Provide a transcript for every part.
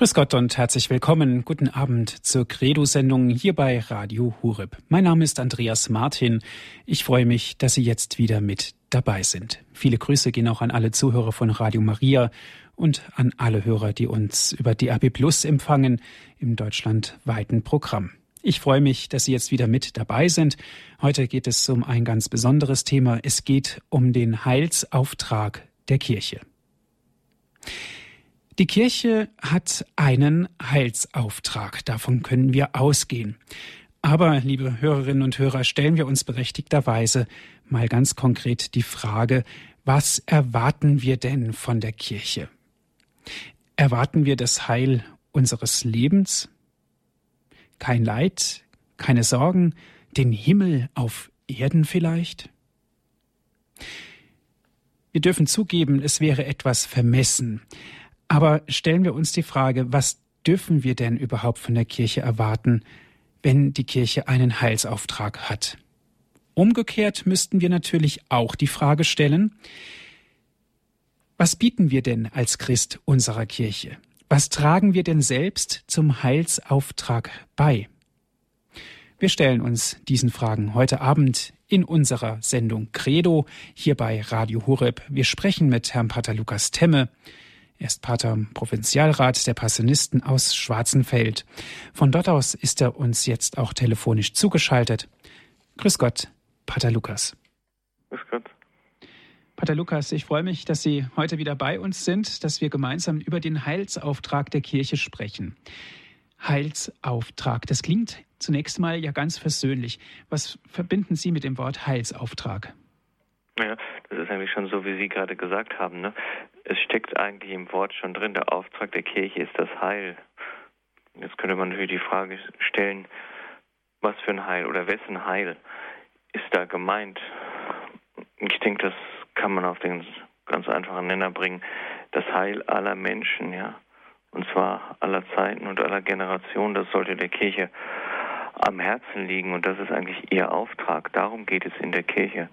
Grüß Gott und herzlich willkommen. Guten Abend zur Credo-Sendung hier bei Radio Hureb. Mein Name ist Andreas Martin. Ich freue mich, dass Sie jetzt wieder mit dabei sind. Viele Grüße gehen auch an alle Zuhörer von Radio Maria und an alle Hörer, die uns über DAB Plus empfangen im deutschlandweiten Programm. Ich freue mich, dass Sie jetzt wieder mit dabei sind. Heute geht es um ein ganz besonderes Thema. Es geht um den Heilsauftrag der Kirche. Die Kirche hat einen Heilsauftrag, davon können wir ausgehen. Aber, liebe Hörerinnen und Hörer, stellen wir uns berechtigterweise mal ganz konkret die Frage, was erwarten wir denn von der Kirche? Erwarten wir das Heil unseres Lebens? Kein Leid, keine Sorgen, den Himmel auf Erden vielleicht? Wir dürfen zugeben, es wäre etwas vermessen, aber stellen wir uns die Frage, was dürfen wir denn überhaupt von der Kirche erwarten, wenn die Kirche einen Heilsauftrag hat? Umgekehrt müssten wir natürlich auch die Frage stellen, was bieten wir denn als Christ unserer Kirche? Was tragen wir denn selbst zum Heilsauftrag bei? Wir stellen uns diesen Fragen heute Abend in unserer Sendung Credo hier bei Radio Horeb. Wir sprechen mit Herrn Pater Lukas Temme. Er ist Pater Provinzialrat der Passionisten aus Schwarzenfeld. Von dort aus ist er uns jetzt auch telefonisch zugeschaltet. Grüß Gott, Pater Lukas. Grüß Gott. Pater Lukas, ich freue mich, dass Sie heute wieder bei uns sind, dass wir gemeinsam über den Heilsauftrag der Kirche sprechen. Heilsauftrag, das klingt zunächst mal ja ganz versöhnlich. Was verbinden Sie mit dem Wort Heilsauftrag? Ja, das ist eigentlich schon so, wie Sie gerade gesagt haben. Ne? Es steckt eigentlich im Wort schon drin, der Auftrag der Kirche ist das Heil. Jetzt könnte man natürlich die Frage stellen, was für ein Heil oder wessen Heil ist da gemeint? Ich denke, das kann man auf den ganz einfachen Nenner bringen. Das Heil aller Menschen, ja. Und zwar aller Zeiten und aller Generationen. Das sollte der Kirche am Herzen liegen und das ist eigentlich ihr Auftrag. Darum geht es in der Kirche.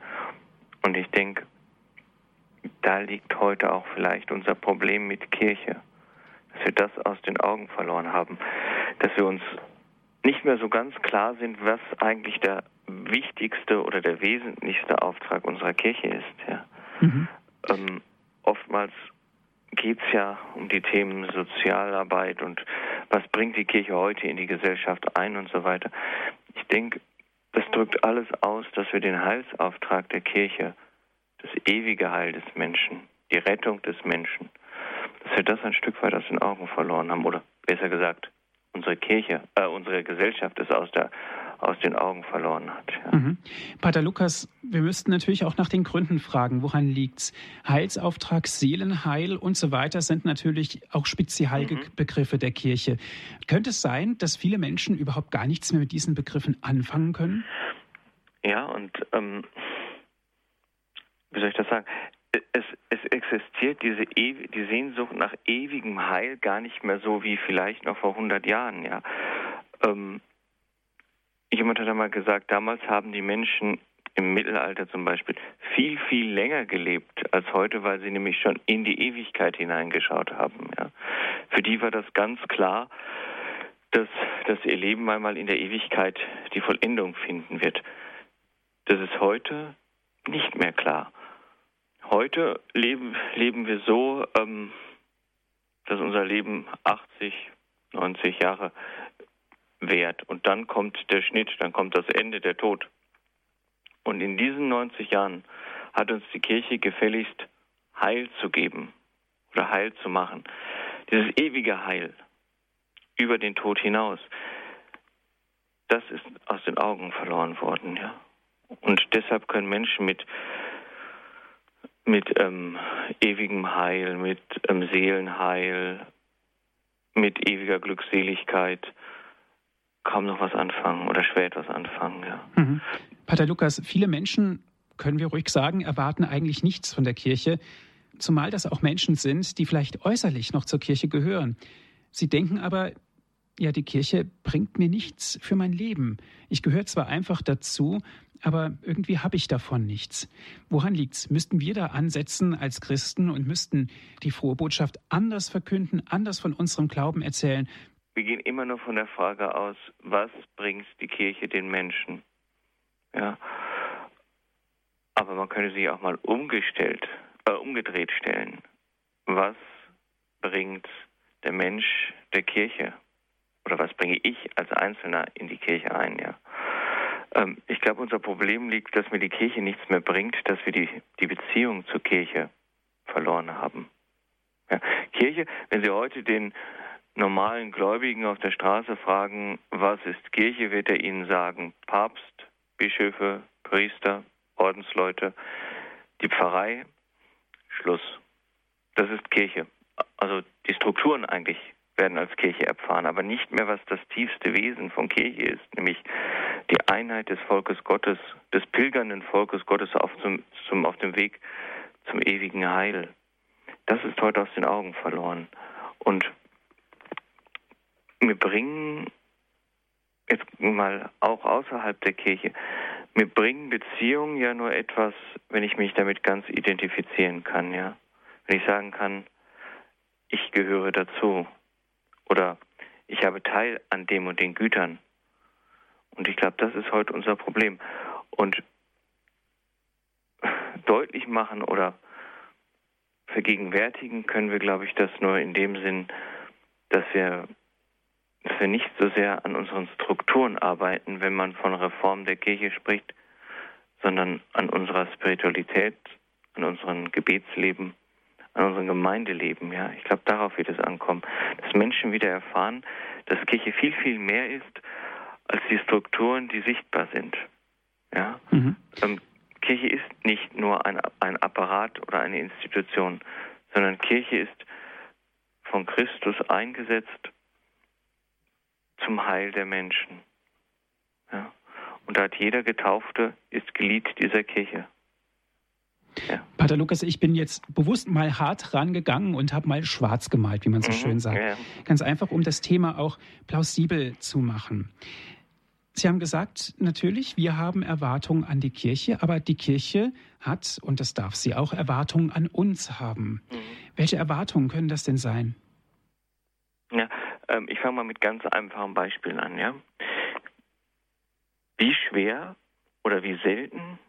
Und ich denke, da liegt heute auch vielleicht unser Problem mit Kirche, dass wir das aus den Augen verloren haben, dass wir uns nicht mehr so ganz klar sind, was eigentlich der wichtigste oder der wesentlichste Auftrag unserer Kirche ist. Ja. Mhm. Ähm, oftmals geht es ja um die Themen Sozialarbeit und was bringt die Kirche heute in die Gesellschaft ein und so weiter. Ich denke, das drückt alles aus, dass wir den Heilsauftrag der Kirche, das ewige Heil des Menschen, die Rettung des Menschen, dass wir das ein Stück weit aus den Augen verloren haben. Oder besser gesagt, unsere Kirche, äh, unsere Gesellschaft ist aus der aus den Augen verloren hat. Ja. Mhm. Pater Lukas, wir müssten natürlich auch nach den Gründen fragen, woran liegt's? Heilsauftrag, Seelenheil und so weiter sind natürlich auch Spezialbegriffe mhm. der Kirche. Könnte es sein, dass viele Menschen überhaupt gar nichts mehr mit diesen Begriffen anfangen können? Ja, und ähm, wie soll ich das sagen? Es, es existiert diese die Sehnsucht nach ewigem Heil gar nicht mehr so wie vielleicht noch vor 100 Jahren. Ja, ähm, Jemand hat einmal gesagt, damals haben die Menschen im Mittelalter zum Beispiel viel, viel länger gelebt als heute, weil sie nämlich schon in die Ewigkeit hineingeschaut haben. Ja. Für die war das ganz klar, dass, dass ihr Leben einmal in der Ewigkeit die Vollendung finden wird. Das ist heute nicht mehr klar. Heute leben, leben wir so, ähm, dass unser Leben 80, 90 Jahre wert. Und dann kommt der Schnitt, dann kommt das Ende, der Tod. Und in diesen 90 Jahren hat uns die Kirche gefälligst Heil zu geben oder Heil zu machen. Dieses ewige Heil über den Tod hinaus, das ist aus den Augen verloren worden, ja. Und deshalb können Menschen mit mit ähm, ewigem Heil, mit ähm, Seelenheil, mit ewiger Glückseligkeit kaum noch was anfangen oder schwer etwas anfangen. Ja. Mhm. Pater Lukas, viele Menschen, können wir ruhig sagen, erwarten eigentlich nichts von der Kirche, zumal das auch Menschen sind, die vielleicht äußerlich noch zur Kirche gehören. Sie denken aber, ja, die Kirche bringt mir nichts für mein Leben. Ich gehöre zwar einfach dazu, aber irgendwie habe ich davon nichts. Woran liegt's? Müssten wir da ansetzen als Christen und müssten die frohe Botschaft anders verkünden, anders von unserem Glauben erzählen? Wir gehen immer nur von der Frage aus, was bringt die Kirche den Menschen? Ja. Aber man könnte sich auch mal umgestellt, äh, umgedreht stellen. Was bringt der Mensch der Kirche? Oder was bringe ich als Einzelner in die Kirche ein? Ja. Ähm, ich glaube, unser Problem liegt, dass mir die Kirche nichts mehr bringt, dass wir die, die Beziehung zur Kirche verloren haben. Ja, Kirche, wenn Sie heute den normalen Gläubigen auf der Straße fragen, was ist Kirche, wird er Ihnen sagen, Papst, Bischöfe, Priester, Ordensleute, die Pfarrei, Schluss. Das ist Kirche. Also die Strukturen eigentlich werden als Kirche erfahren, aber nicht mehr, was das tiefste Wesen von Kirche ist, nämlich die Einheit des Volkes Gottes, des pilgernden Volkes Gottes auf, zum, zum, auf dem Weg zum ewigen Heil. Das ist heute aus den Augen verloren. Und wir bringen jetzt mal auch außerhalb der Kirche, mir bringen Beziehungen ja nur etwas, wenn ich mich damit ganz identifizieren kann, ja. Wenn ich sagen kann, ich gehöre dazu oder ich habe Teil an dem und den Gütern. Und ich glaube, das ist heute unser Problem. Und deutlich machen oder vergegenwärtigen können wir, glaube ich, das nur in dem Sinn, dass wir, dass wir nicht so sehr an unseren Strukturen arbeiten, wenn man von Reform der Kirche spricht, sondern an unserer Spiritualität, an unserem Gebetsleben, an unserem Gemeindeleben. Ja, ich glaube, darauf wird es ankommen, dass Menschen wieder erfahren, dass Kirche viel, viel mehr ist als die Strukturen, die sichtbar sind. Ja? Mhm. Ähm, Kirche ist nicht nur ein, ein Apparat oder eine Institution, sondern Kirche ist von Christus eingesetzt zum Heil der Menschen. Ja? Und da hat jeder Getaufte ist Glied dieser Kirche. Ja. Pater Lukas, ich bin jetzt bewusst mal hart rangegangen und habe mal schwarz gemalt, wie man so mhm, schön sagt. Ja. Ganz einfach, um das Thema auch plausibel zu machen. Sie haben gesagt, natürlich, wir haben Erwartungen an die Kirche, aber die Kirche hat, und das darf sie auch, Erwartungen an uns haben. Mhm. Welche Erwartungen können das denn sein? Ähm, ich fange mal mit ganz einfachen Beispielen an. Ja? Wie schwer oder wie selten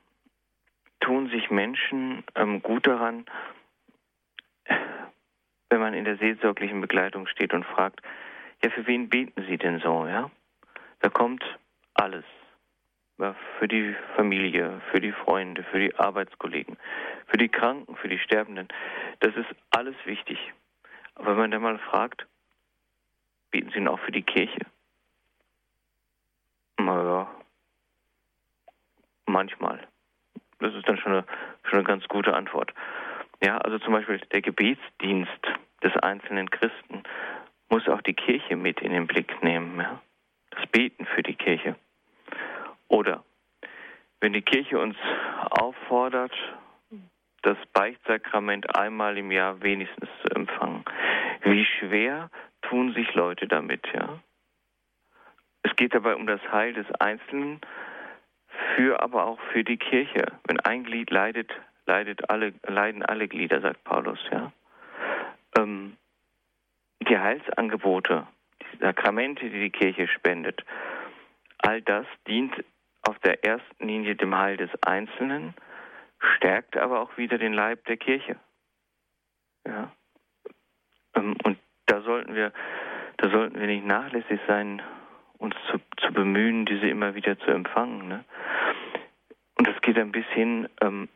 tun sich Menschen ähm, gut daran, wenn man in der seelsorglichen Begleitung steht und fragt, ja, für wen beten Sie denn so, ja? Da kommt alles. Ja, für die Familie, für die Freunde, für die Arbeitskollegen, für die Kranken, für die Sterbenden. Das ist alles wichtig. Aber wenn man dann mal fragt, beten Sie auch für die Kirche? Naja, manchmal. Das ist dann schon eine, schon eine ganz gute Antwort. Ja, also zum Beispiel der Gebetsdienst des einzelnen Christen muss auch die Kirche mit in den Blick nehmen. Ja? Das Beten für die Kirche. Oder wenn die Kirche uns auffordert, das Beichtsakrament einmal im Jahr wenigstens zu empfangen, wie schwer tun sich Leute damit, ja? Es geht dabei um das Heil des Einzelnen für aber auch für die Kirche. Wenn ein Glied leidet, leidet alle, leiden alle Glieder, sagt Paulus. Ja? Ähm, die Heilsangebote, die Sakramente, die die Kirche spendet, all das dient auf der ersten Linie dem Heil des Einzelnen, stärkt aber auch wieder den Leib der Kirche. Ja? Ähm, und da sollten wir, da sollten wir nicht nachlässig sein, uns zu, zu bemühen, diese immer wieder zu empfangen. Ne? Und das geht ein bisschen, ähm,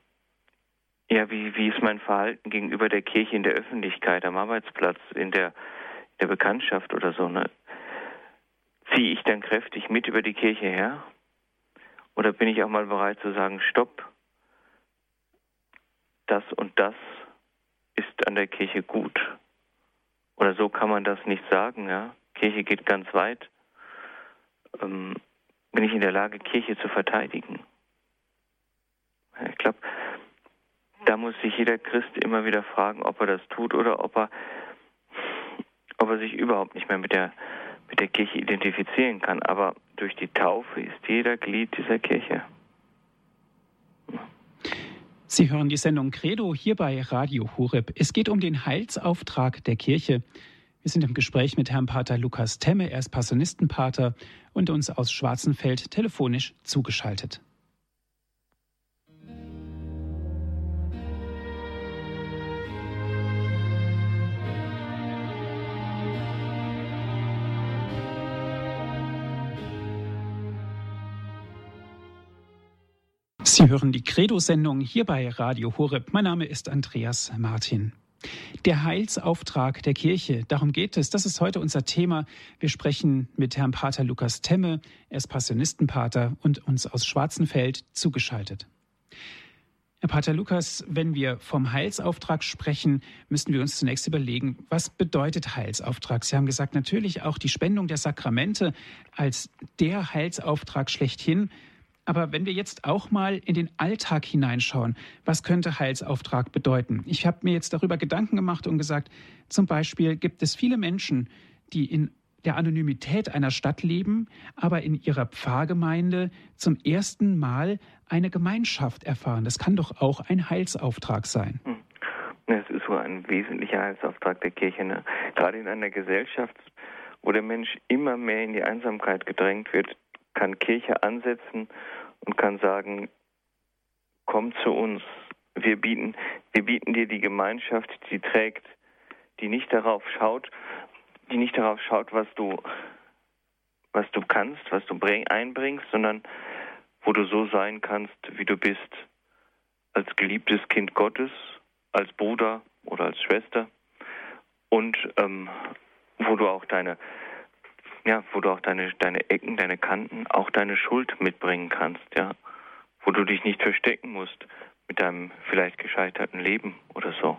ja, wie, wie ist mein Verhalten gegenüber der Kirche in der Öffentlichkeit, am Arbeitsplatz, in der, in der Bekanntschaft oder so. Ne? Ziehe ich dann kräftig mit über die Kirche her? Oder bin ich auch mal bereit zu sagen, stopp, das und das ist an der Kirche gut? Oder so kann man das nicht sagen, ja? Kirche geht ganz weit ähm, bin ich in der Lage, Kirche zu verteidigen? Ich glaube, da muss sich jeder Christ immer wieder fragen, ob er das tut oder ob er, ob er sich überhaupt nicht mehr mit der, mit der Kirche identifizieren kann. Aber durch die Taufe ist jeder Glied dieser Kirche. Sie hören die Sendung Credo hier bei Radio Horeb. Es geht um den Heilsauftrag der Kirche. Wir sind im Gespräch mit Herrn Pater Lukas Temme, er ist Passionistenpater und uns aus Schwarzenfeld telefonisch zugeschaltet. Sie hören die Credo-Sendung hier bei Radio Horeb. Mein Name ist Andreas Martin. Der Heilsauftrag der Kirche, darum geht es. Das ist heute unser Thema. Wir sprechen mit Herrn Pater Lukas Temme. Er ist Passionistenpater und uns aus Schwarzenfeld zugeschaltet. Herr Pater Lukas, wenn wir vom Heilsauftrag sprechen, müssen wir uns zunächst überlegen, was bedeutet Heilsauftrag? Sie haben gesagt, natürlich auch die Spendung der Sakramente als der Heilsauftrag schlechthin. Aber wenn wir jetzt auch mal in den Alltag hineinschauen, was könnte Heilsauftrag bedeuten? Ich habe mir jetzt darüber Gedanken gemacht und gesagt, zum Beispiel gibt es viele Menschen, die in der Anonymität einer Stadt leben, aber in ihrer Pfarrgemeinde zum ersten Mal eine Gemeinschaft erfahren. Das kann doch auch ein Heilsauftrag sein. Hm. Das ist so ein wesentlicher Heilsauftrag der Kirche. Ne? Gerade in einer Gesellschaft, wo der Mensch immer mehr in die Einsamkeit gedrängt wird, kann Kirche ansetzen und kann sagen, komm zu uns. Wir bieten, wir bieten dir die Gemeinschaft, die trägt, die nicht darauf schaut, die nicht darauf schaut, was du, was du kannst, was du einbringst, sondern wo du so sein kannst, wie du bist, als geliebtes Kind Gottes, als Bruder oder als Schwester und ähm, wo du auch deine ja, wo du auch deine, deine Ecken, deine Kanten, auch deine Schuld mitbringen kannst, ja, wo du dich nicht verstecken musst mit deinem vielleicht gescheiterten Leben oder so.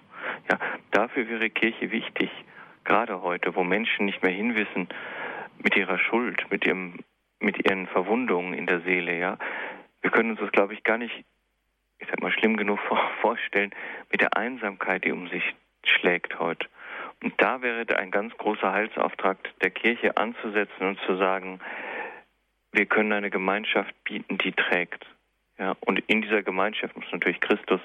Ja, dafür wäre Kirche wichtig, gerade heute, wo Menschen nicht mehr hinwissen mit ihrer Schuld, mit ihrem, mit ihren Verwundungen in der Seele, ja. Wir können uns das, glaube ich, gar nicht, ich sag mal, schlimm genug vorstellen mit der Einsamkeit, die um sich schlägt heute. Da wäre ein ganz großer Heilsauftrag der Kirche anzusetzen und zu sagen, wir können eine Gemeinschaft bieten, die trägt. Ja, und in dieser Gemeinschaft muss natürlich Christus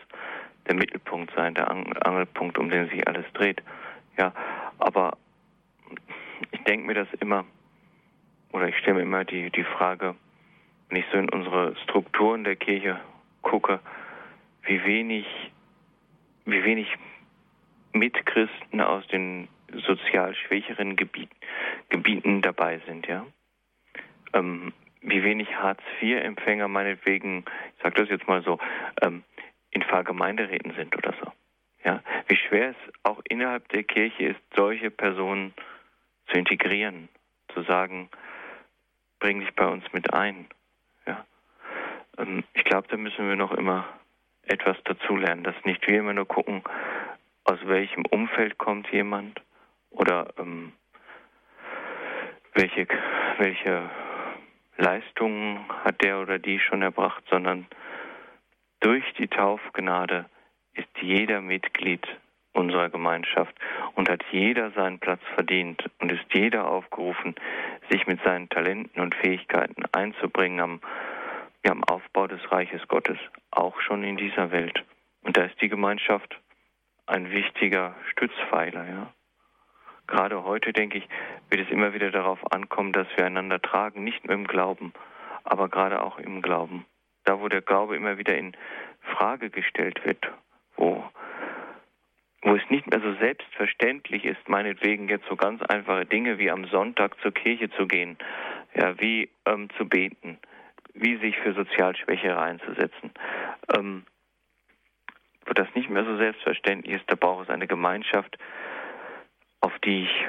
der Mittelpunkt sein, der Angelpunkt, um den sich alles dreht. Ja, aber ich denke mir das immer, oder ich stelle mir immer die, die Frage, wenn ich so in unsere Strukturen der Kirche gucke, wie wenig, wie wenig Mitchristen aus den sozial schwächeren Gebiet, Gebieten dabei sind, ja. Ähm, wie wenig Hartz-IV-Empfänger meinetwegen, ich sage das jetzt mal so, ähm, in Pfarrgemeinderäten sind oder so. Ja, wie schwer es auch innerhalb der Kirche ist, solche Personen zu integrieren, zu sagen, bring dich bei uns mit ein. Ja, ähm, ich glaube, da müssen wir noch immer etwas dazulernen, dass nicht wir immer nur gucken, aus welchem Umfeld kommt jemand oder ähm, welche, welche Leistungen hat der oder die schon erbracht, sondern durch die Taufgnade ist jeder Mitglied unserer Gemeinschaft und hat jeder seinen Platz verdient und ist jeder aufgerufen, sich mit seinen Talenten und Fähigkeiten einzubringen am, am Aufbau des Reiches Gottes, auch schon in dieser Welt. Und da ist die Gemeinschaft ein wichtiger Stützpfeiler, ja. Gerade heute, denke ich, wird es immer wieder darauf ankommen, dass wir einander tragen, nicht nur im Glauben, aber gerade auch im Glauben. Da, wo der Glaube immer wieder in Frage gestellt wird, wo, wo es nicht mehr so selbstverständlich ist, meinetwegen jetzt so ganz einfache Dinge wie am Sonntag zur Kirche zu gehen, ja, wie ähm, zu beten, wie sich für sozial Schwächere einzusetzen. Ähm, wo das nicht mehr so selbstverständlich ist, da braucht es eine Gemeinschaft, auf die ich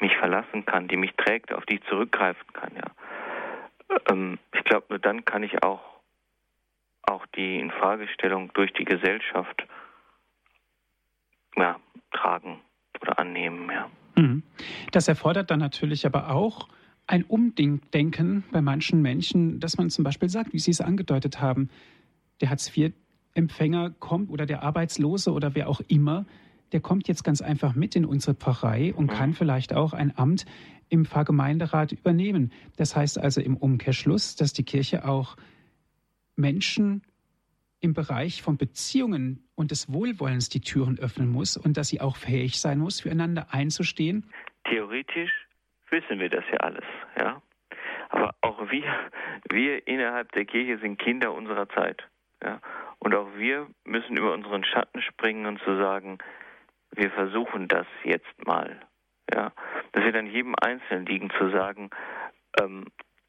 mich verlassen kann, die mich trägt, auf die ich zurückgreifen kann. Ja. Ähm, ich glaube, nur dann kann ich auch, auch die Infragestellung durch die Gesellschaft ja, tragen oder annehmen. Ja. Mhm. Das erfordert dann natürlich aber auch ein Umdenken bei manchen Menschen, dass man zum Beispiel sagt, wie Sie es angedeutet haben, der Hartz IV Empfänger kommt oder der Arbeitslose oder wer auch immer, der kommt jetzt ganz einfach mit in unsere Pfarrei und kann vielleicht auch ein Amt im Pfarrgemeinderat übernehmen. Das heißt also im Umkehrschluss, dass die Kirche auch Menschen im Bereich von Beziehungen und des Wohlwollens die Türen öffnen muss und dass sie auch fähig sein muss, füreinander einzustehen? Theoretisch wissen wir das ja alles, ja. Aber auch wir, wir innerhalb der Kirche sind Kinder unserer Zeit, ja. Und auch wir müssen über unseren Schatten springen und zu sagen, wir versuchen das jetzt mal, ja. Das wird an jedem Einzelnen liegen zu sagen, ähm,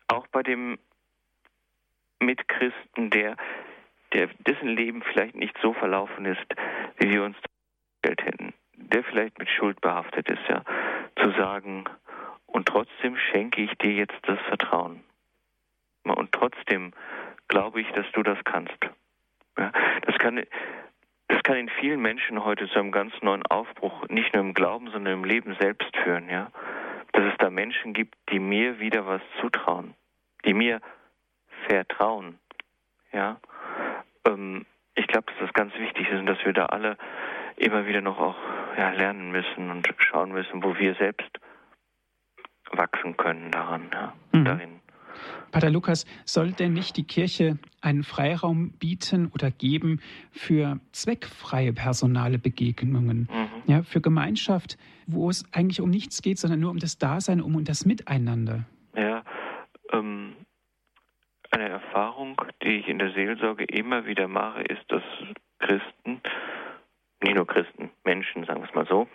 auch bei dem Mitchristen, der der, dessen Leben vielleicht nicht so verlaufen ist, wie wir uns vorgestellt hätten, der vielleicht mit Schuld behaftet ist, ja, zu sagen, und trotzdem schenke ich dir jetzt das Vertrauen. Und trotzdem glaube ich, dass du das kannst. Ja, das kann, das kann in vielen Menschen heute zu einem ganz neuen Aufbruch, nicht nur im Glauben, sondern im Leben selbst führen, ja. Dass es da Menschen gibt, die mir wieder was zutrauen, die mir vertrauen, ja. Ähm, ich glaube, dass das ganz wichtig ist und dass wir da alle immer wieder noch auch ja, lernen müssen und schauen müssen, wo wir selbst wachsen können daran, ja, mhm. darin. Pater Lukas, soll denn nicht die Kirche einen Freiraum bieten oder geben für zweckfreie personale Begegnungen, mhm. ja, für Gemeinschaft, wo es eigentlich um nichts geht, sondern nur um das Dasein, um das Miteinander? Ja, ähm, eine Erfahrung, die ich in der Seelsorge immer wieder mache, ist, dass Christen, nicht nur Christen, Menschen, sagen wir es mal so,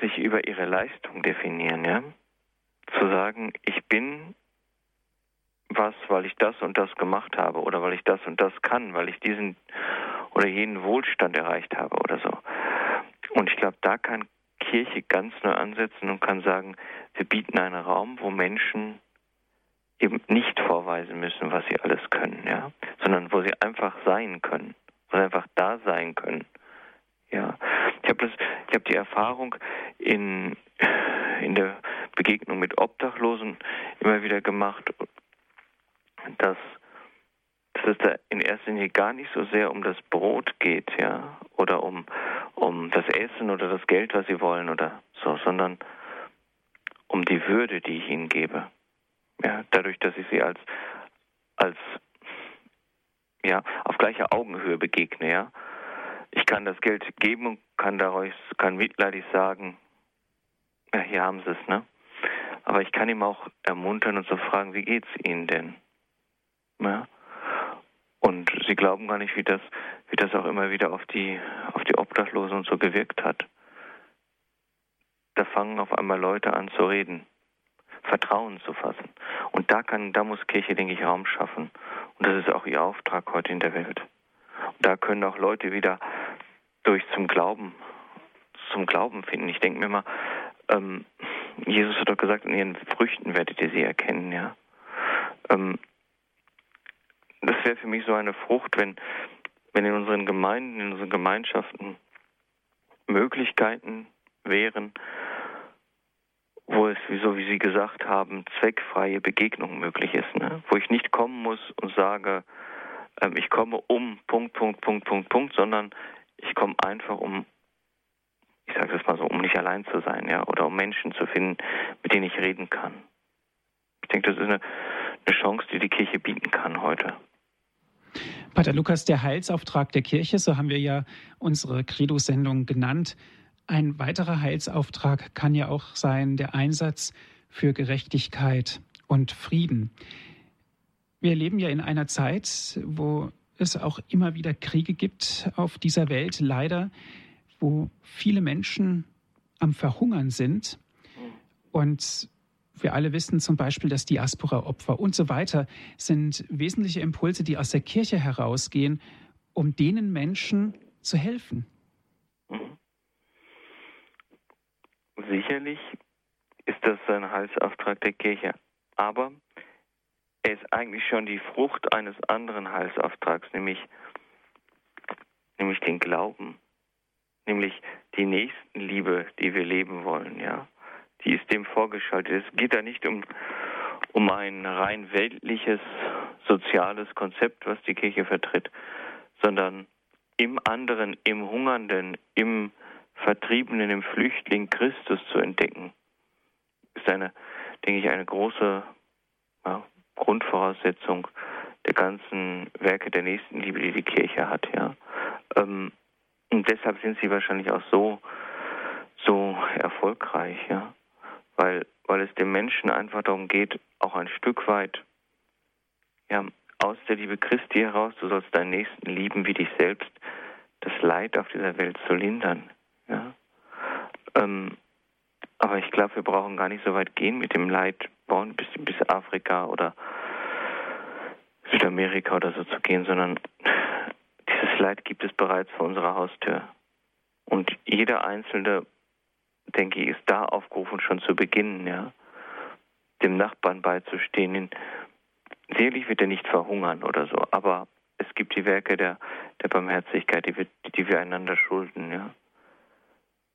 sich über ihre Leistung definieren, ja. Zu sagen, ich bin was, weil ich das und das gemacht habe oder weil ich das und das kann, weil ich diesen oder jenen Wohlstand erreicht habe oder so. Und ich glaube, da kann Kirche ganz neu ansetzen und kann sagen, wir bieten einen Raum, wo Menschen eben nicht vorweisen müssen, was sie alles können, ja, sondern wo sie einfach sein können, wo sie einfach da sein können. Ja, ich habe das, ich habe die Erfahrung in in der Begegnung mit Obdachlosen immer wieder gemacht, dass, dass es da in erster Linie gar nicht so sehr um das Brot geht, ja, oder um um das Essen oder das Geld, was sie wollen oder so, sondern um die Würde, die ich ihnen gebe. Ja, dadurch, dass ich sie als, als ja, auf gleicher Augenhöhe begegne, ja. Ich kann das Geld geben und kann daraus, kann mitleidig sagen, ja, hier haben sie es, ne? Aber ich kann ihm auch ermuntern und so fragen, wie geht's Ihnen denn? Ja? Und sie glauben gar nicht, wie das, wie das auch immer wieder auf die, auf die Obdachlosen und so gewirkt hat. Da fangen auf einmal Leute an zu reden. Vertrauen zu fassen. Und da kann, da muss Kirche, denke ich, Raum schaffen. Und das ist auch ihr Auftrag heute in der Welt. Und da können auch Leute wieder durch zum Glauben, zum Glauben finden. Ich denke mir mal, ähm, Jesus hat doch gesagt, in ihren Früchten werdet ihr sie erkennen, ja. Ähm, das wäre für mich so eine Frucht, wenn, wenn in unseren Gemeinden, in unseren Gemeinschaften Möglichkeiten wären, wo es, so wie Sie gesagt haben, zweckfreie Begegnung möglich ist, ne? wo ich nicht kommen muss und sage, ähm, ich komme um Punkt, Punkt, Punkt, Punkt, Punkt, sondern ich komme einfach um, ich sage es mal so, um nicht allein zu sein, ja, oder um Menschen zu finden, mit denen ich reden kann. Ich denke, das ist eine, eine Chance, die die Kirche bieten kann heute. Pater Lukas, der Heilsauftrag der Kirche, so haben wir ja unsere Credo-Sendung genannt, ein weiterer Heilsauftrag kann ja auch sein der Einsatz für Gerechtigkeit und Frieden. Wir leben ja in einer Zeit, wo es auch immer wieder Kriege gibt auf dieser Welt, leider, wo viele Menschen am Verhungern sind. Und wir alle wissen zum Beispiel, dass Diaspora-Opfer und so weiter sind wesentliche Impulse, die aus der Kirche herausgehen, um denen Menschen zu helfen. Sicherlich ist das ein Heilsauftrag der Kirche, aber er ist eigentlich schon die Frucht eines anderen Heilsauftrags, nämlich, nämlich den Glauben, nämlich die Nächstenliebe, die wir leben wollen, ja. Die ist dem vorgeschaltet. Es geht da nicht um, um ein rein weltliches, soziales Konzept, was die Kirche vertritt, sondern im anderen, im Hungernden, im Vertriebenen, im Flüchtling Christus zu entdecken, ist eine, denke ich, eine große ja, Grundvoraussetzung der ganzen Werke der Nächstenliebe, die die Kirche hat, ja. Ähm, und deshalb sind sie wahrscheinlich auch so, so erfolgreich, ja. Weil, weil es dem Menschen einfach darum geht, auch ein Stück weit, ja, aus der Liebe Christi heraus, du sollst deinen Nächsten lieben wie dich selbst, das Leid auf dieser Welt zu lindern, ja. Ähm, aber ich glaube, wir brauchen gar nicht so weit gehen mit dem Leid, bis, bis Afrika oder Südamerika oder so zu gehen, sondern Leid gibt es bereits vor unserer Haustür. Und jeder Einzelne, denke ich, ist da aufgerufen, schon zu beginnen, ja, dem Nachbarn beizustehen. Sicherlich wird er nicht verhungern oder so, aber es gibt die Werke der, der Barmherzigkeit, die wir, die wir einander schulden, ja.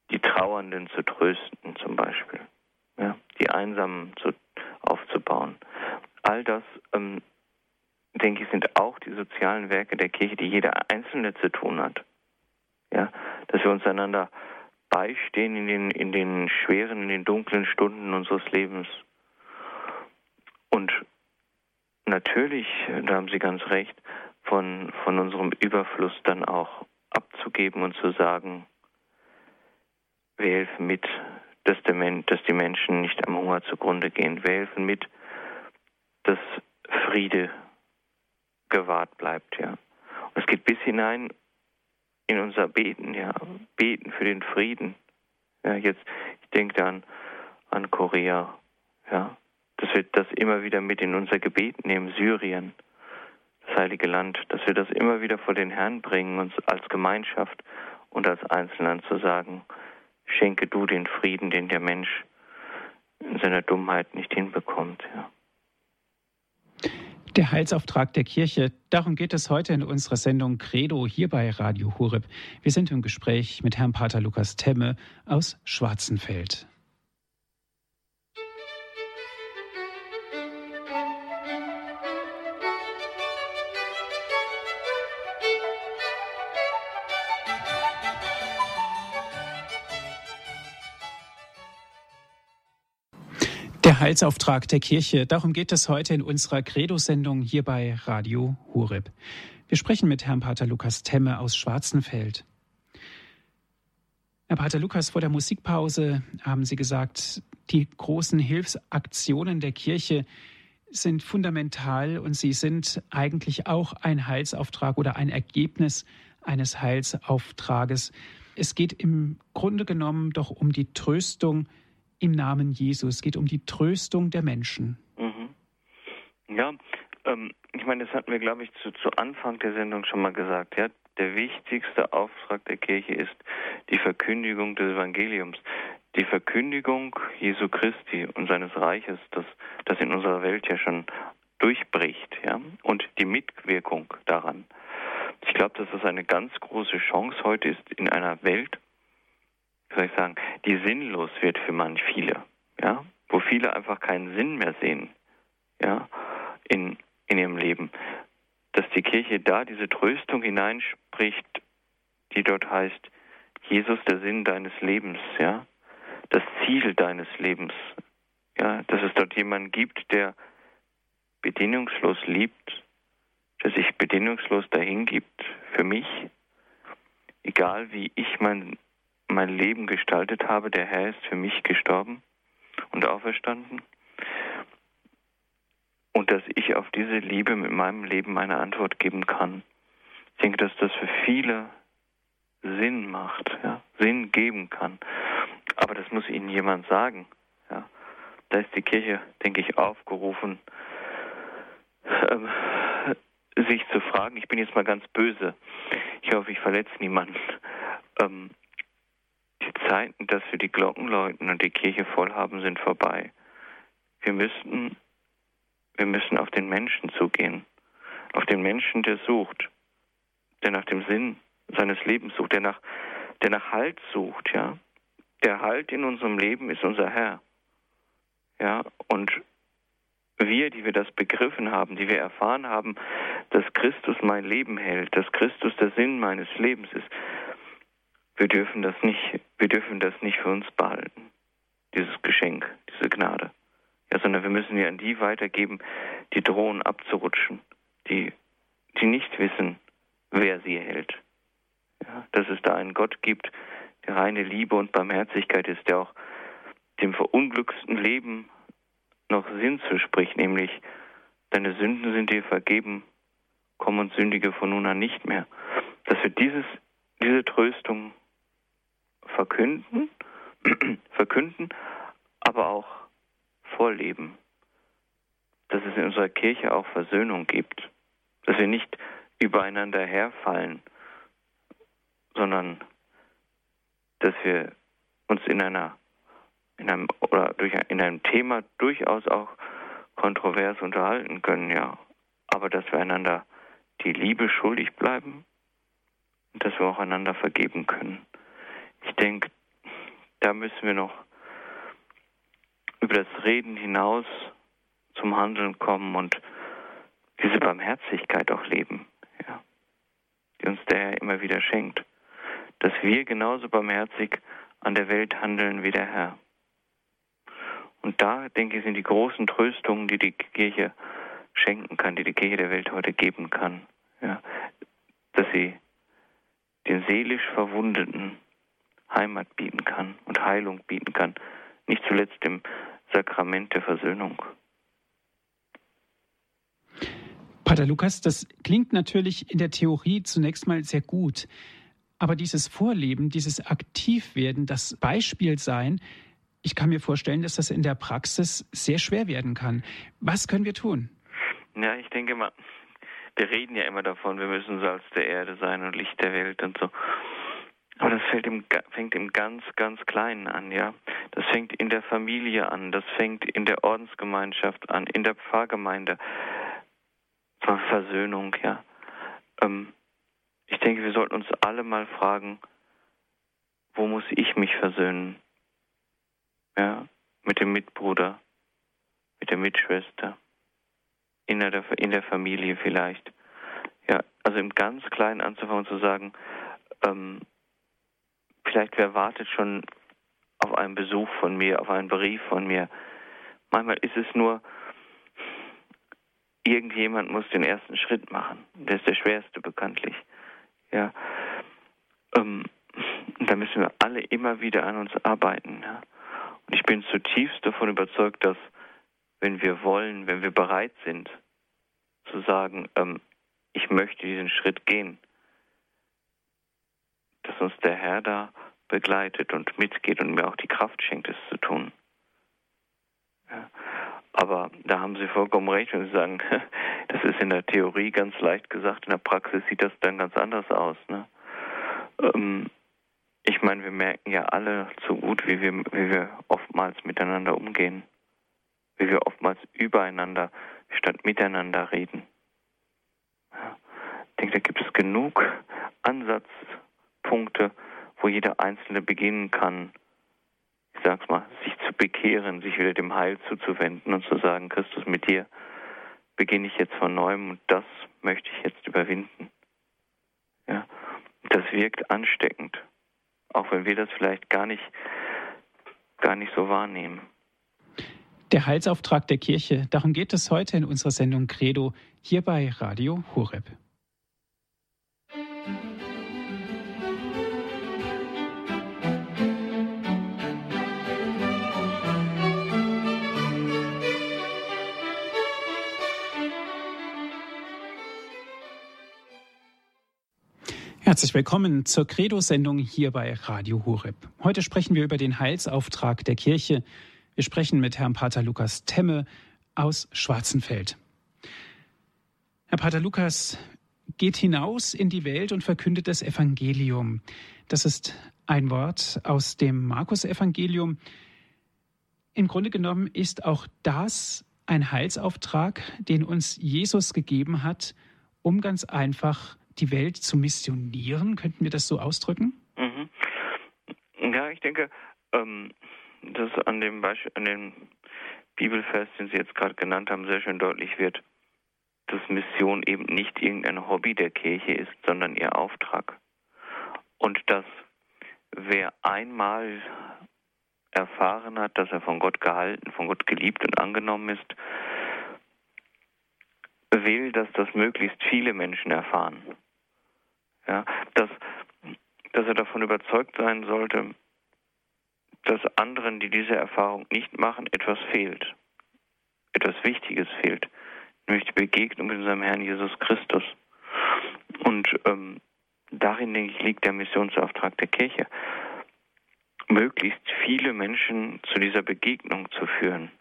Die Trauernden zu trösten zum Beispiel, ja, die Einsamen zu, aufzubauen. All das ähm, denke ich, sind auch die sozialen Werke der Kirche, die jeder Einzelne zu tun hat. Ja, dass wir uns einander beistehen in den, in den schweren, in den dunklen Stunden unseres Lebens. Und natürlich, da haben Sie ganz recht, von, von unserem Überfluss dann auch abzugeben und zu sagen, wir helfen mit, dass, der dass die Menschen nicht am Hunger zugrunde gehen. Wir helfen mit, dass Friede gewahrt bleibt, ja. Und es geht bis hinein in unser Beten, ja, beten für den Frieden. Ja, jetzt, ich denke an, an Korea, ja, dass wir das immer wieder mit in unser Gebet nehmen, Syrien, das heilige Land, dass wir das immer wieder vor den Herrn bringen, uns als Gemeinschaft und als Einzelland zu sagen, schenke du den Frieden, den der Mensch in seiner Dummheit nicht hinbekommt, ja. Der Heilsauftrag der Kirche, darum geht es heute in unserer Sendung Credo hier bei Radio Hureb. Wir sind im Gespräch mit Herrn Pater Lukas Temme aus Schwarzenfeld. Heilsauftrag der Kirche. Darum geht es heute in unserer Credo-Sendung hier bei Radio Hureb. Wir sprechen mit Herrn Pater Lukas Temme aus Schwarzenfeld. Herr Pater Lukas, vor der Musikpause haben Sie gesagt, die großen Hilfsaktionen der Kirche sind fundamental und sie sind eigentlich auch ein Heilsauftrag oder ein Ergebnis eines Heilsauftrages. Es geht im Grunde genommen doch um die Tröstung im Namen Jesus. Es geht um die Tröstung der Menschen. Mhm. Ja, ähm, ich meine, das hatten wir, glaube ich, zu, zu Anfang der Sendung schon mal gesagt. Ja, der wichtigste Auftrag der Kirche ist die Verkündigung des Evangeliums. Die Verkündigung Jesu Christi und seines Reiches, das, das in unserer Welt ja schon durchbricht, ja, und die Mitwirkung daran. Ich glaube, dass das eine ganz große Chance heute ist in einer Welt, soll ich sagen, die sinnlos wird für manch viele, ja, wo viele einfach keinen Sinn mehr sehen, ja, in, in ihrem Leben, dass die Kirche da diese Tröstung hineinspricht, die dort heißt, Jesus der Sinn deines Lebens, ja, das Ziel deines Lebens, ja, dass es dort jemanden gibt, der bedingungslos liebt, der sich bedingungslos dahingibt für mich, egal wie ich mein mein Leben gestaltet habe. Der Herr ist für mich gestorben und auferstanden. Und dass ich auf diese Liebe mit meinem Leben eine Antwort geben kann. Ich denke, dass das für viele Sinn macht, ja, Sinn geben kann. Aber das muss ihnen jemand sagen. Ja. Da ist die Kirche, denke ich, aufgerufen, ähm, sich zu fragen, ich bin jetzt mal ganz böse, ich hoffe, ich verletze niemanden, ähm, die Zeiten, dass wir die Glocken läuten und die Kirche voll haben, sind vorbei. Wir müssten, wir müssen auf den Menschen zugehen. Auf den Menschen, der sucht, der nach dem Sinn seines Lebens sucht, der nach, der nach Halt sucht, ja. Der Halt in unserem Leben ist unser Herr. Ja, und wir, die wir das begriffen haben, die wir erfahren haben, dass Christus mein Leben hält, dass Christus der Sinn meines Lebens ist, wir dürfen das nicht, wir dürfen das nicht für uns behalten, dieses Geschenk, diese Gnade. Ja, sondern wir müssen ja an die weitergeben, die drohen abzurutschen, die die, nicht wissen, wer sie hält. Ja, dass es da einen Gott gibt, der reine Liebe und Barmherzigkeit ist, der auch dem verunglücksten Leben noch Sinn zuspricht, nämlich deine Sünden sind dir vergeben, komm und sündige von nun an nicht mehr. Dass wir dieses, diese Tröstung verkünden, verkünden, aber auch vorleben. Dass es in unserer Kirche auch Versöhnung gibt. Dass wir nicht übereinander herfallen, sondern dass wir uns in einer in einem oder durch in einem Thema durchaus auch kontrovers unterhalten können, ja, aber dass wir einander die Liebe schuldig bleiben und dass wir auch einander vergeben können. Ich denke, da müssen wir noch über das Reden hinaus zum Handeln kommen und diese Barmherzigkeit auch leben, ja, die uns der Herr immer wieder schenkt, dass wir genauso barmherzig an der Welt handeln wie der Herr. Und da, denke ich, sind die großen Tröstungen, die die Kirche schenken kann, die die Kirche der Welt heute geben kann. Ja, dass sie den seelisch Verwundeten Heimat bieten kann und Heilung bieten kann, nicht zuletzt im Sakrament der Versöhnung. Pater Lukas, das klingt natürlich in der Theorie zunächst mal sehr gut. Aber dieses Vorleben, dieses Aktivwerden, das Beispiel sein, ich kann mir vorstellen, dass das in der Praxis sehr schwer werden kann. Was können wir tun? Ja, ich denke mal, wir reden ja immer davon, wir müssen Salz der Erde sein und Licht der Welt und so. Aber das im, fängt im ganz, ganz Kleinen an, ja. Das fängt in der Familie an, das fängt in der Ordensgemeinschaft an, in der Pfarrgemeinde. Versöhnung, ja. Ähm, ich denke, wir sollten uns alle mal fragen, wo muss ich mich versöhnen? Ja, mit dem Mitbruder, mit der Mitschwester, in der, in der Familie vielleicht. Ja, also im ganz Kleinen anzufangen zu sagen, ähm, vielleicht wer wartet schon auf einen Besuch von mir, auf einen Brief von mir. Manchmal ist es nur, irgendjemand muss den ersten Schritt machen. Der ist der schwerste bekanntlich. Ja, ähm, da müssen wir alle immer wieder an uns arbeiten. Ja? Und ich bin zutiefst davon überzeugt, dass wenn wir wollen, wenn wir bereit sind, zu sagen, ähm, ich möchte diesen Schritt gehen, dass uns der Herr da begleitet und mitgeht und mir auch die Kraft schenkt, es zu tun. Ja. Aber da haben Sie vollkommen recht, wenn Sie sagen, das ist in der Theorie ganz leicht gesagt, in der Praxis sieht das dann ganz anders aus. Ne? Ähm, ich meine, wir merken ja alle zu gut, wie wir, wie wir oftmals miteinander umgehen, wie wir oftmals übereinander statt miteinander reden. Ja. Ich denke, da gibt es genug Ansatzpunkte, wo jeder Einzelne beginnen kann, ich sag's mal, sich zu bekehren, sich wieder dem Heil zuzuwenden und zu sagen, Christus, mit dir beginne ich jetzt von neuem und das möchte ich jetzt überwinden. Ja, das wirkt ansteckend, auch wenn wir das vielleicht gar nicht, gar nicht so wahrnehmen. Der Heilsauftrag der Kirche, darum geht es heute in unserer Sendung Credo hier bei Radio Horeb. Herzlich willkommen zur Credo-Sendung hier bei Radio Horeb. Heute sprechen wir über den Heilsauftrag der Kirche. Wir sprechen mit Herrn Pater Lukas Temme aus Schwarzenfeld. Herr Pater Lukas geht hinaus in die Welt und verkündet das Evangelium. Das ist ein Wort aus dem Markus-Evangelium. Im Grunde genommen ist auch das ein Heilsauftrag, den uns Jesus gegeben hat, um ganz einfach die Welt zu missionieren? Könnten wir das so ausdrücken? Mhm. Ja, ich denke, ähm, dass an dem Beispiel, an dem Bibelvers, den Sie jetzt gerade genannt haben, sehr schön deutlich wird, dass Mission eben nicht irgendein Hobby der Kirche ist, sondern ihr Auftrag. Und dass wer einmal erfahren hat, dass er von Gott gehalten, von Gott geliebt und angenommen ist, will, dass das möglichst viele Menschen erfahren. Ja, dass, dass er davon überzeugt sein sollte, dass anderen, die diese Erfahrung nicht machen, etwas fehlt. Etwas Wichtiges fehlt. Nämlich die Begegnung mit unserem Herrn Jesus Christus. Und ähm, darin, denke ich, liegt der Missionsauftrag der Kirche. Möglichst viele Menschen zu dieser Begegnung zu führen.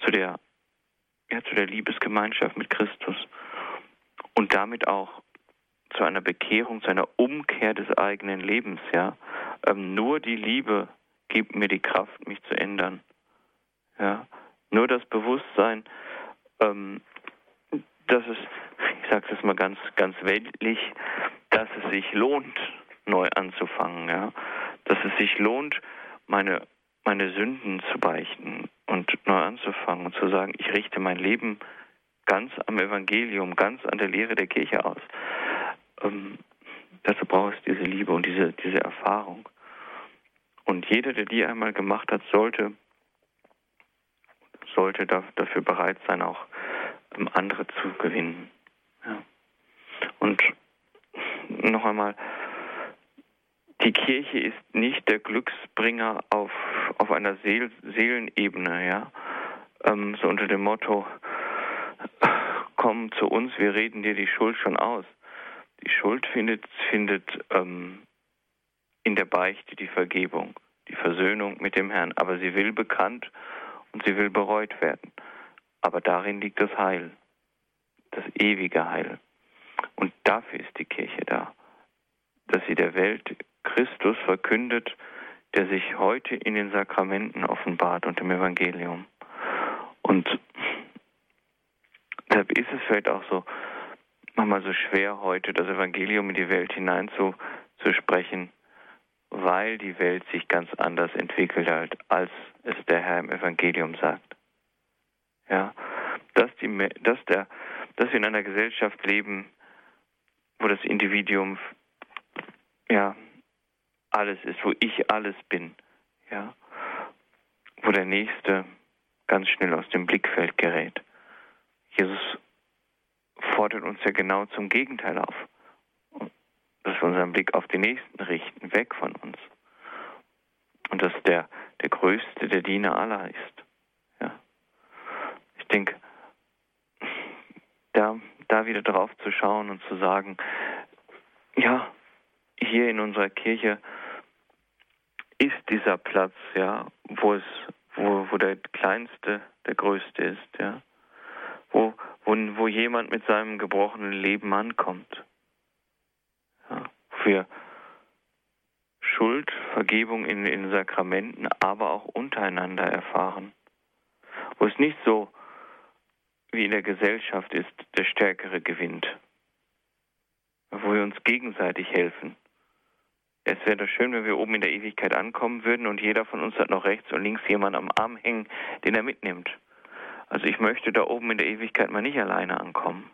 Zu der, ja, zu der Liebesgemeinschaft mit Christus. Und damit auch zu einer Bekehrung, zu einer Umkehr des eigenen Lebens, ja. Ähm, nur die Liebe gibt mir die Kraft, mich zu ändern. Ja, nur das Bewusstsein, ähm, dass es, ich sage es mal ganz, ganz weltlich, dass es sich lohnt, neu anzufangen. Ja, dass es sich lohnt, meine meine Sünden zu beichten und neu anzufangen und zu sagen, ich richte mein Leben ganz am Evangelium, ganz an der Lehre der Kirche aus. Ähm, dazu braucht es diese Liebe und diese, diese Erfahrung. Und jeder, der die einmal gemacht hat, sollte, sollte dafür bereit sein, auch ähm, andere zu gewinnen. Ja. Und noch einmal, die Kirche ist nicht der Glücksbringer auf, auf einer Seel, Seelenebene, ja. Ähm, so unter dem Motto, komm zu uns, wir reden dir die Schuld schon aus. Die Schuld findet, findet ähm, in der Beichte die Vergebung, die Versöhnung mit dem Herrn. Aber sie will bekannt und sie will bereut werden. Aber darin liegt das Heil, das ewige Heil. Und dafür ist die Kirche da, dass sie der Welt Christus verkündet, der sich heute in den Sakramenten offenbart und im Evangelium. Und deshalb ist es vielleicht auch so, manchmal so schwer heute, das Evangelium in die Welt hineinzusprechen, weil die Welt sich ganz anders entwickelt hat, als es der Herr im Evangelium sagt. Ja, dass, die, dass, der, dass wir in einer Gesellschaft leben, wo das Individuum ja alles ist, wo ich alles bin, ja, wo der Nächste ganz schnell aus dem Blickfeld gerät. Jesus fordert uns ja genau zum Gegenteil auf dass wir unseren Blick auf den Nächsten richten, weg von uns. Und dass der, der Größte der Diener aller ist. Ja. Ich denke, da, da wieder drauf zu schauen und zu sagen, ja, hier in unserer Kirche ist dieser Platz, ja, wo es, wo, wo der Kleinste der Größte ist, ja, wo, wo, wo jemand mit seinem gebrochenen Leben ankommt ja, für Schuld, Vergebung in den Sakramenten, aber auch untereinander erfahren. Wo es nicht so wie in der Gesellschaft ist, der Stärkere gewinnt. Wo wir uns gegenseitig helfen. Es wäre doch schön, wenn wir oben in der Ewigkeit ankommen würden und jeder von uns hat noch rechts und links jemanden am Arm hängen, den er mitnimmt. Also ich möchte da oben in der Ewigkeit mal nicht alleine ankommen.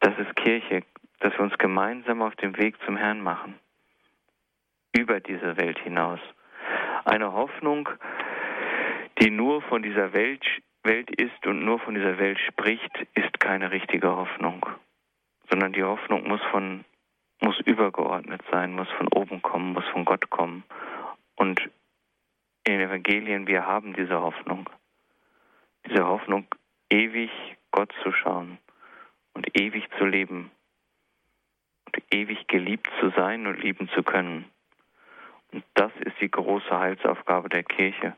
Das ist Kirche dass wir uns gemeinsam auf den Weg zum Herrn machen. Über diese Welt hinaus. Eine Hoffnung, die nur von dieser Welt, Welt ist und nur von dieser Welt spricht, ist keine richtige Hoffnung. Sondern die Hoffnung muss von, muss übergeordnet sein, muss von oben kommen, muss von Gott kommen. Und in den Evangelien, wir haben diese Hoffnung. Diese Hoffnung, ewig Gott zu schauen und ewig zu leben ewig geliebt zu sein und lieben zu können. Und das ist die große Heilsaufgabe der Kirche.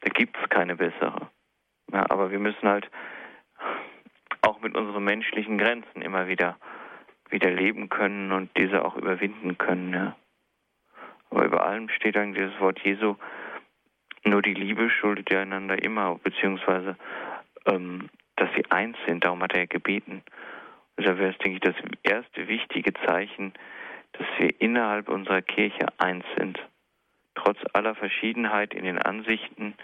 Da gibt es keine bessere. Ja, aber wir müssen halt auch mit unseren menschlichen Grenzen immer wieder, wieder leben können und diese auch überwinden können. Ja. Aber über allem steht dann dieses Wort Jesu, nur die Liebe schuldet ihr einander immer, beziehungsweise ähm, dass sie eins sind, darum hat er gebeten. Da wäre es, denke ich, das erste wichtige Zeichen, dass wir innerhalb unserer Kirche eins sind. Trotz aller Verschiedenheit in den Ansichten,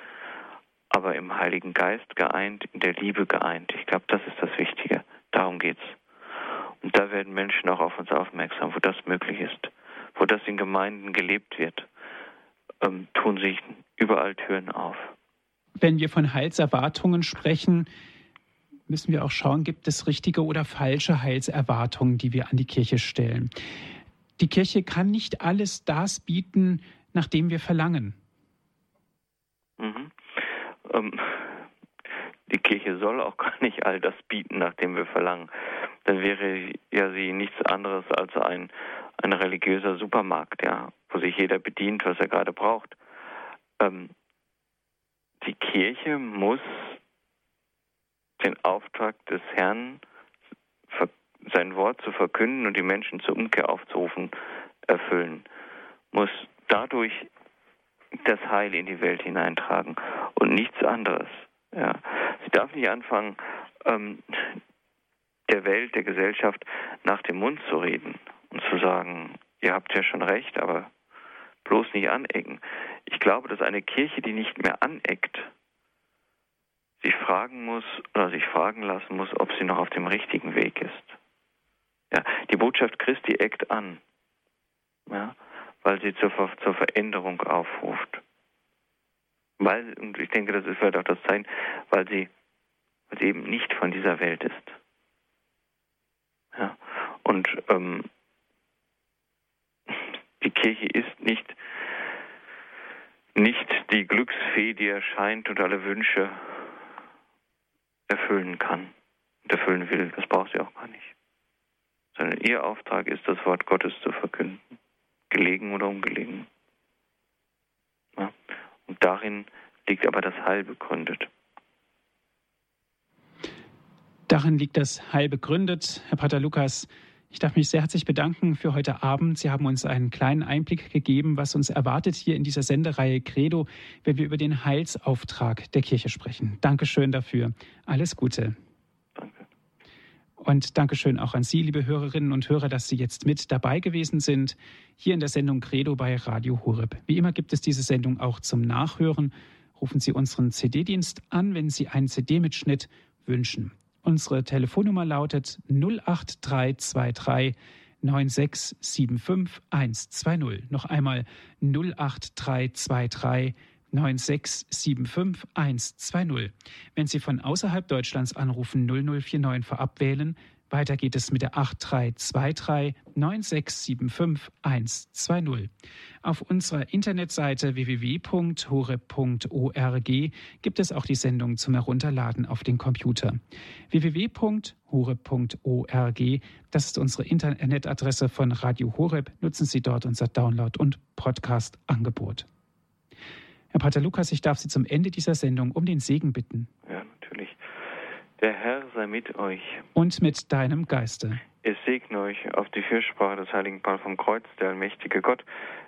aber im Heiligen Geist geeint, in der Liebe geeint. Ich glaube, das ist das Wichtige. Darum geht's. Und da werden Menschen auch auf uns aufmerksam, wo das möglich ist, wo das in Gemeinden gelebt wird, ähm, tun sich überall Türen auf. Wenn wir von Heilserwartungen sprechen, müssen wir auch schauen, gibt es richtige oder falsche Heilserwartungen, die wir an die Kirche stellen. Die Kirche kann nicht alles das bieten, nach dem wir verlangen. Mhm. Ähm, die Kirche soll auch gar nicht all das bieten, nach dem wir verlangen. Dann wäre ja sie nichts anderes als ein, ein religiöser Supermarkt, ja, wo sich jeder bedient, was er gerade braucht. Ähm, die Kirche muss den Auftrag des Herrn, sein Wort zu verkünden und die Menschen zur Umkehr aufzurufen, erfüllen, muss dadurch das Heil in die Welt hineintragen und nichts anderes. Ja. Sie darf nicht anfangen, ähm, der Welt, der Gesellschaft nach dem Mund zu reden und zu sagen, ihr habt ja schon recht, aber bloß nicht anecken. Ich glaube, dass eine Kirche, die nicht mehr aneckt, sich fragen muss oder sich fragen lassen muss, ob sie noch auf dem richtigen Weg ist. Ja, die Botschaft Christi eckt an, ja, weil sie zur, zur Veränderung aufruft. Weil, und ich denke, das ist vielleicht auch das Zeichen, weil sie, weil sie eben nicht von dieser Welt ist. Ja, und ähm, die Kirche ist nicht, nicht die Glücksfee, die erscheint und alle Wünsche erfüllen kann und erfüllen will. Das braucht sie auch gar nicht. Sondern ihr Auftrag ist, das Wort Gottes zu verkünden, gelegen oder ungelegen. Ja? Und darin liegt aber das Heil begründet. Darin liegt das Heil begründet. Herr Pater Lukas, ich darf mich sehr herzlich bedanken für heute Abend. Sie haben uns einen kleinen Einblick gegeben, was uns erwartet hier in dieser Sendereihe Credo, wenn wir über den Heilsauftrag der Kirche sprechen. Dankeschön dafür. Alles Gute. Danke. Und Dankeschön auch an Sie, liebe Hörerinnen und Hörer, dass Sie jetzt mit dabei gewesen sind, hier in der Sendung Credo bei Radio Horeb. Wie immer gibt es diese Sendung auch zum Nachhören. Rufen Sie unseren CD-Dienst an, wenn Sie einen CD-Mitschnitt wünschen. Unsere Telefonnummer lautet 08323 9675 120. Noch einmal 08323 9675 120. Wenn Sie von außerhalb Deutschlands anrufen, 0049 vorab wählen weiter geht es mit der 8323 9675 120. Auf unserer Internetseite www.hore.org gibt es auch die Sendung zum Herunterladen auf den Computer. www.hore.org, das ist unsere Internetadresse von Radio Horeb. Nutzen Sie dort unser Download- und Podcast-Angebot. Herr Pater Lukas, ich darf Sie zum Ende dieser Sendung um den Segen bitten. Ja, natürlich. Der Herr sei mit euch. Und mit deinem Geiste. Es segne euch auf die Fürsprache des heiligen Paul vom Kreuz, der allmächtige Gott,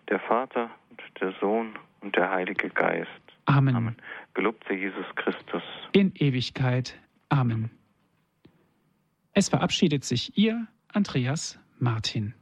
der Vater, der Sohn und der Heilige Geist. Amen. Amen. Gelobt sei Jesus Christus. In Ewigkeit. Amen. Es verabschiedet sich Ihr Andreas Martin.